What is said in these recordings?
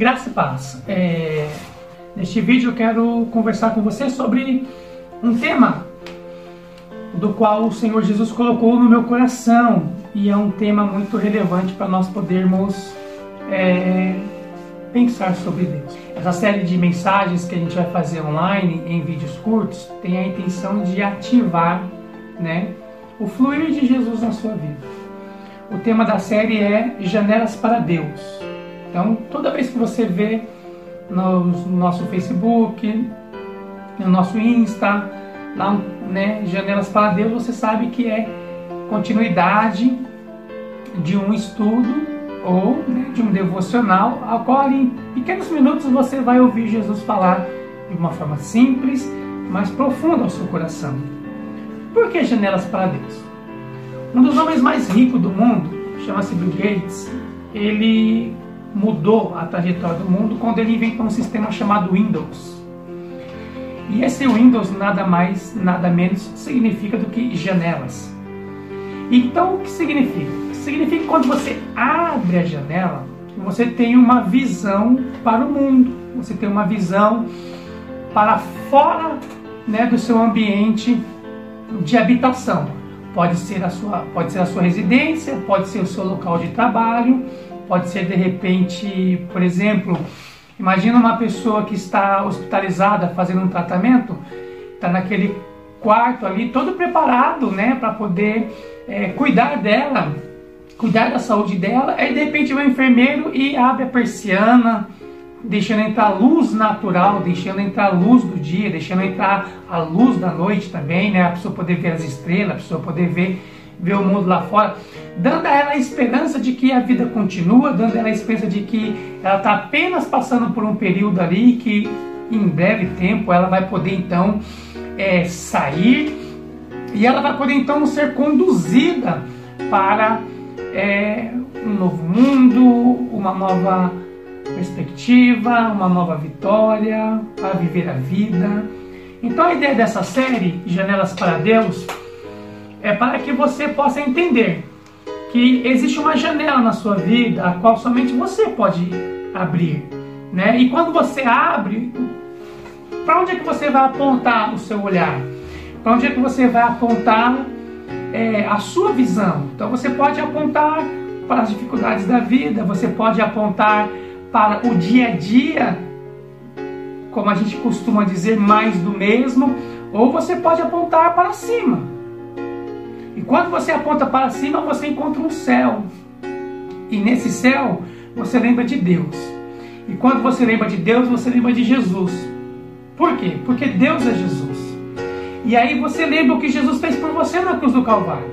Graça e paz. É, neste vídeo eu quero conversar com você sobre um tema do qual o Senhor Jesus colocou no meu coração e é um tema muito relevante para nós podermos é, pensar sobre Deus. Essa série de mensagens que a gente vai fazer online em vídeos curtos tem a intenção de ativar, né, o fluir de Jesus na sua vida. O tema da série é Janelas para Deus. Então, toda vez que você vê no nosso Facebook, no nosso Insta, lá, né, Janelas para Deus, você sabe que é continuidade de um estudo ou né, de um devocional, ao qual em pequenos minutos você vai ouvir Jesus falar de uma forma simples, mas profunda ao seu coração. Por que janelas para Deus? Um dos homens mais ricos do mundo, chama-se Bill Gates, ele mudou a trajetória do mundo quando ele inventou um sistema chamado Windows. E esse Windows nada mais, nada menos significa do que janelas. Então, o que significa? Significa que quando você abre a janela, você tem uma visão para o mundo, você tem uma visão para fora né, do seu ambiente de habitação. Pode ser, a sua, pode ser a sua residência, pode ser o seu local de trabalho, Pode ser de repente, por exemplo, imagina uma pessoa que está hospitalizada fazendo um tratamento, está naquele quarto ali, todo preparado, né, para poder é, cuidar dela, cuidar da saúde dela. Aí de repente vem o enfermeiro e abre a persiana, deixando entrar a luz natural, deixando entrar a luz do dia, deixando entrar a luz da noite também, né, a pessoa poder ver as estrelas, a pessoa poder ver ver o mundo lá fora, dando a ela a esperança de que a vida continua, dando a ela a esperança de que ela está apenas passando por um período ali que em breve tempo ela vai poder então é, sair e ela vai poder então ser conduzida para é, um novo mundo, uma nova perspectiva, uma nova vitória, para viver a vida. Então a ideia dessa série, Janelas para Deus, é para que você possa entender que existe uma janela na sua vida a qual somente você pode abrir, né? E quando você abre, para onde é que você vai apontar o seu olhar? Para onde é que você vai apontar é, a sua visão? Então você pode apontar para as dificuldades da vida, você pode apontar para o dia a dia, como a gente costuma dizer, mais do mesmo, ou você pode apontar para cima quando você aponta para cima, você encontra um céu. E nesse céu, você lembra de Deus. E quando você lembra de Deus, você lembra de Jesus. Por quê? Porque Deus é Jesus. E aí você lembra o que Jesus fez por você na cruz do Calvário.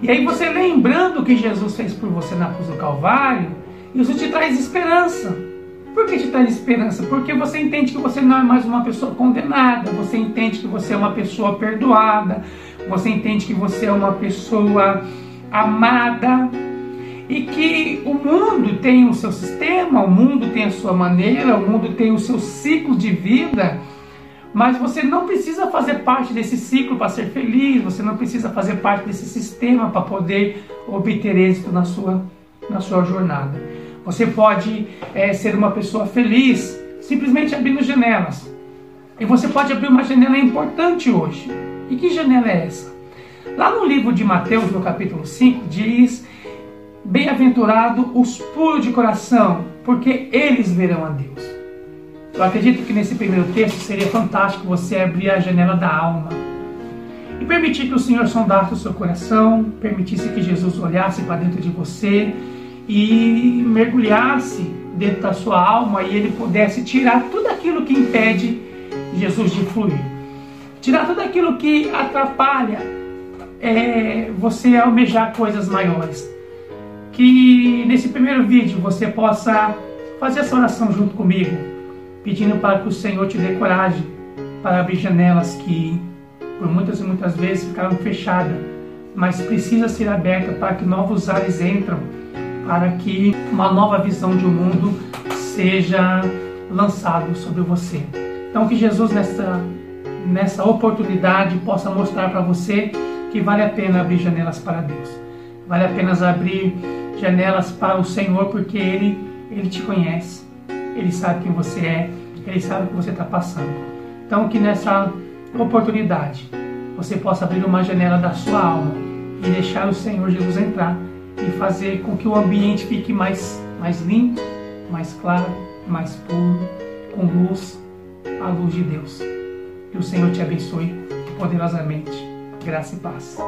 E aí você lembrando o que Jesus fez por você na cruz do Calvário, isso te traz esperança. Por que te traz esperança? Porque você entende que você não é mais uma pessoa condenada, você entende que você é uma pessoa perdoada, você entende que você é uma pessoa amada e que o mundo tem o seu sistema, o mundo tem a sua maneira, o mundo tem o seu ciclo de vida, mas você não precisa fazer parte desse ciclo para ser feliz, você não precisa fazer parte desse sistema para poder obter êxito na sua, na sua jornada. Você pode é, ser uma pessoa feliz simplesmente abrindo janelas. E você pode abrir uma janela importante hoje. E que janela é essa? Lá no livro de Mateus, no capítulo 5, diz: Bem-aventurado os puros de coração, porque eles verão a Deus. Eu acredito que nesse primeiro texto seria fantástico você abrir a janela da alma e permitir que o Senhor sondasse o seu coração, permitisse que Jesus olhasse para dentro de você e mergulhasse dentro da sua alma e ele pudesse tirar tudo aquilo que impede Jesus de fluir. Tirar tudo aquilo que atrapalha é, você almejar coisas maiores. Que nesse primeiro vídeo você possa fazer essa oração junto comigo, pedindo para que o Senhor te dê coragem para abrir janelas que por muitas e muitas vezes ficaram fechadas, mas precisa ser aberta para que novos ares entram, para que uma nova visão de um mundo seja lançado sobre você. Então que Jesus nessa nessa oportunidade possa mostrar para você que vale a pena abrir janelas para Deus. Vale a pena abrir janelas para o Senhor, porque Ele Ele te conhece, Ele sabe quem você é, Ele sabe o que você está passando. Então, que nessa oportunidade você possa abrir uma janela da sua alma e deixar o Senhor Jesus entrar e fazer com que o ambiente fique mais, mais limpo, mais claro, mais puro, com luz, a luz de Deus. Que o Senhor te abençoe poderosamente. Graça e paz.